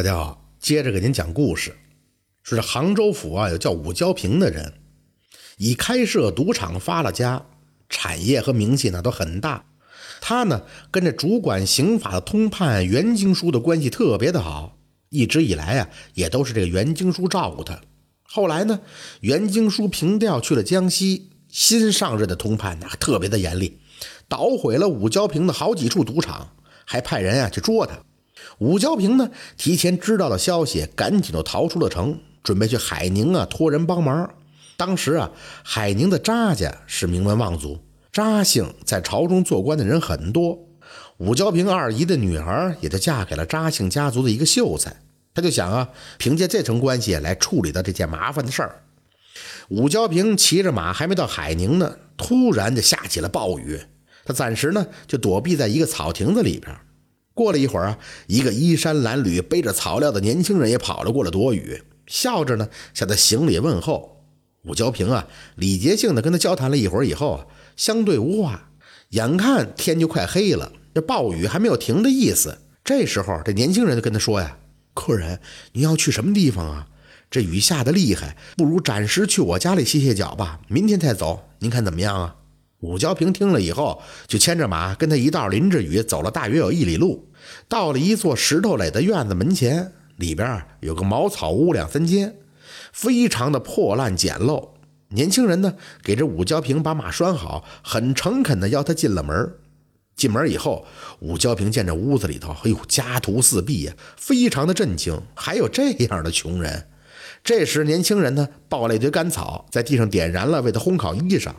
大家好，接着给您讲故事。说这杭州府啊，有叫武交平的人，以开设赌场发了家，产业和名气呢都很大。他呢跟这主管刑法的通判袁经书的关系特别的好，一直以来啊也都是这个袁经书照顾他。后来呢，袁经书平调去了江西，新上任的通判那特别的严厉，捣毁了武交平的好几处赌场，还派人啊去捉他。武交平呢，提前知道了消息，赶紧就逃出了城，准备去海宁啊托人帮忙。当时啊，海宁的扎家是名门望族，扎姓在朝中做官的人很多。武交平二姨的女儿也就嫁给了扎姓家族的一个秀才，他就想啊，凭借这层关系来处理的这件麻烦的事儿。武交平骑着马还没到海宁呢，突然就下起了暴雨，他暂时呢就躲避在一个草亭子里边。过了一会儿啊，一个衣衫褴褛、背着草料的年轻人也跑了过来躲雨，笑着呢向他行礼问候。武交平啊，礼节性的跟他交谈了一会儿以后，相对无话。眼看天就快黑了，这暴雨还没有停的意思。这时候，这年轻人就跟他说呀：“客人，你要去什么地方啊？这雨下的厉害，不如暂时去我家里歇歇脚吧，明天再走。您看怎么样啊？”武交平听了以后，就牵着马跟他一道淋着雨走了大约有一里路。到了一座石头垒的院子门前，里边有个茅草屋两三间，非常的破烂简陋。年轻人呢，给这武交平把马拴好，很诚恳的邀他进了门。进门以后，武交平见这屋子里头，哎呦，家徒四壁呀，非常的震惊。还有这样的穷人？这时，年轻人呢，抱了一堆干草，在地上点燃了，为他烘烤衣裳。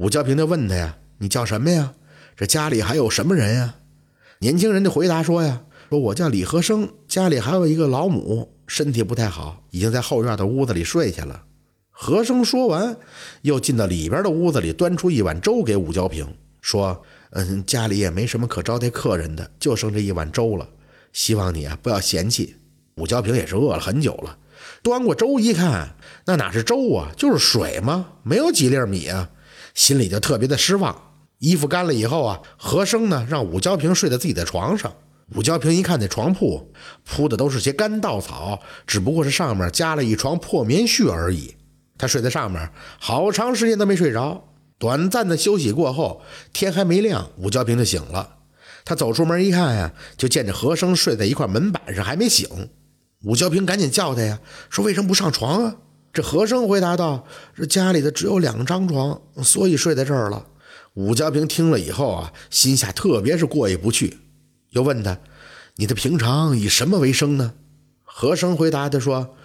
武交平就问他呀：“你叫什么呀？这家里还有什么人呀？”年轻人就回答说：“呀，说我叫李和生，家里还有一个老母，身体不太好，已经在后院的屋子里睡下了。”和生说完，又进到里边的屋子里，端出一碗粥给武交平，说：“嗯，家里也没什么可招待客人的，就剩这一碗粥了，希望你啊不要嫌弃。”武交平也是饿了很久了，端过粥一看，那哪是粥啊，就是水吗？没有几粒米啊，心里就特别的失望。衣服干了以后啊，和生呢让武娇平睡在自己的床上。武娇平一看那床铺铺的都是些干稻草，只不过是上面加了一床破棉絮而已。他睡在上面好长时间都没睡着。短暂的休息过后，天还没亮，武娇平就醒了。他走出门一看呀，就见着和生睡在一块门板上还没醒。武娇平赶紧叫他呀，说为什么不上床啊？这和生回答道：“这家里的只有两张床，所以睡在这儿了。”武家平听了以后啊，心下特别是过意不去，又问他：“你的平常以什么为生呢？”和生回答他说：“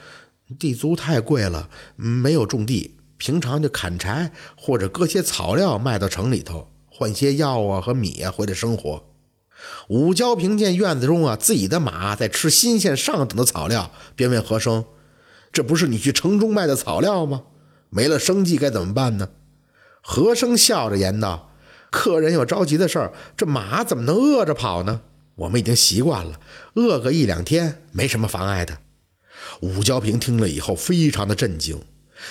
地租太贵了，没有种地，平常就砍柴或者割些草料卖到城里头，换些药啊和米啊回来生活。”武交平见院子中啊自己的马在吃新鲜上等的草料，便问和生：“这不是你去城中卖的草料吗？没了生计该怎么办呢？”和生笑着言道：“客人有着急的事儿，这马怎么能饿着跑呢？我们已经习惯了，饿个一两天没什么妨碍的。”武娇平听了以后，非常的震惊，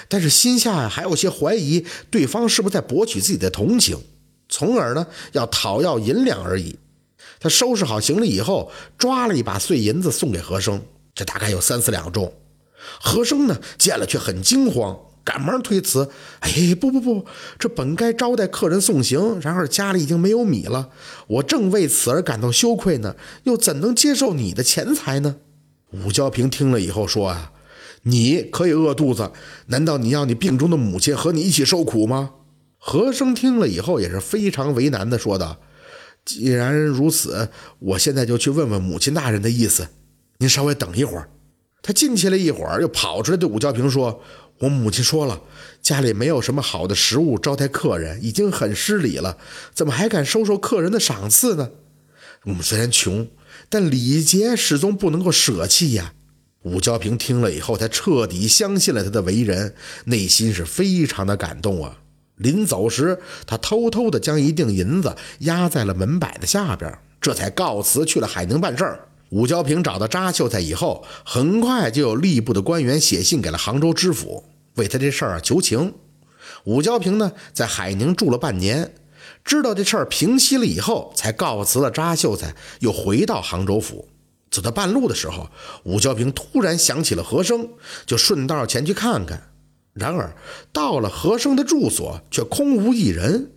但是心下呀还有些怀疑，对方是不是在博取自己的同情，从而呢要讨要银两而已。他收拾好行李以后，抓了一把碎银子送给和生，这大概有三四两重。和生呢见了却很惊慌。赶忙推辞，哎，不不不，这本该招待客人送行，然而家里已经没有米了，我正为此而感到羞愧呢，又怎能接受你的钱财呢？武交平听了以后说啊，你可以饿肚子，难道你要你病中的母亲和你一起受苦吗？和生听了以后也是非常为难的说道，既然如此，我现在就去问问母亲大人的意思，您稍微等一会儿。他进去了一会儿，又跑出来对武娇平说。我母亲说了，家里没有什么好的食物招待客人，已经很失礼了，怎么还敢收受客人的赏赐呢？我们虽然穷，但礼节始终不能够舍弃呀。武娇平听了以后，才彻底相信了他的为人，内心是非常的感动啊。临走时，他偷偷的将一锭银子压在了门板的下边，这才告辞去了海宁办事儿。武交平找到扎秀才以后，很快就有吏部的官员写信给了杭州知府，为他这事儿求情。武交平呢，在海宁住了半年，知道这事儿平息了以后，才告辞了扎秀才，又回到杭州府。走到半路的时候，武交平突然想起了和生，就顺道前去看看。然而到了和生的住所，却空无一人，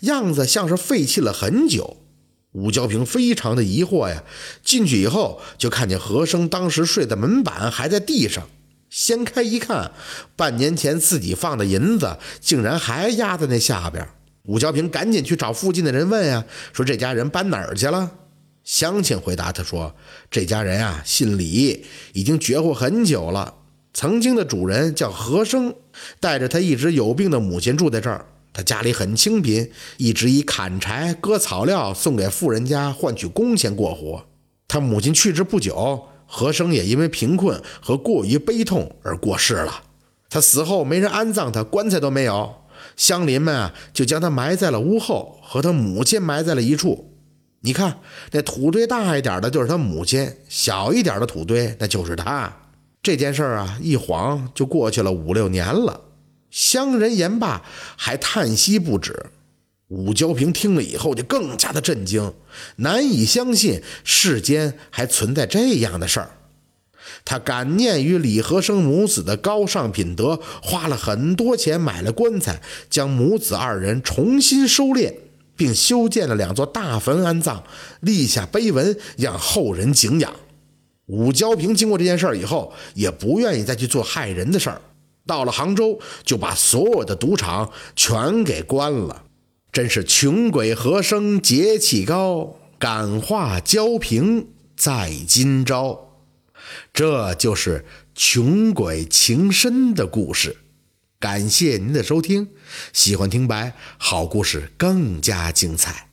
样子像是废弃了很久。武交平非常的疑惑呀，进去以后就看见和生当时睡的门板还在地上，掀开一看，半年前自己放的银子竟然还压在那下边。武交平赶紧去找附近的人问呀，说这家人搬哪儿去了？乡亲回答他说：“这家人啊，姓李，已经绝户很久了。曾经的主人叫和生，带着他一直有病的母亲住在这儿。他家里很清贫，一直以砍柴、割草料送给富人家换取工钱过活。他母亲去世不久，和生也因为贫困和过于悲痛而过世了。他死后没人安葬他，棺材都没有。乡邻们啊，就将他埋在了屋后，和他母亲埋在了一处。”你看，那土堆大一点的，就是他母亲；小一点的土堆，那就是他。这件事啊，一晃就过去了五六年了。乡人言罢，还叹息不止。武交平听了以后，就更加的震惊，难以相信世间还存在这样的事儿。他感念于李和生母子的高尚品德，花了很多钱买了棺材，将母子二人重新收敛。并修建了两座大坟安葬，立下碑文，让后人敬仰。武交平经过这件事儿以后，也不愿意再去做害人的事儿。到了杭州，就把所有的赌场全给关了。真是穷鬼何生节气高，感化交平在今朝。这就是穷鬼情深的故事。感谢您的收听，喜欢听白好故事更加精彩。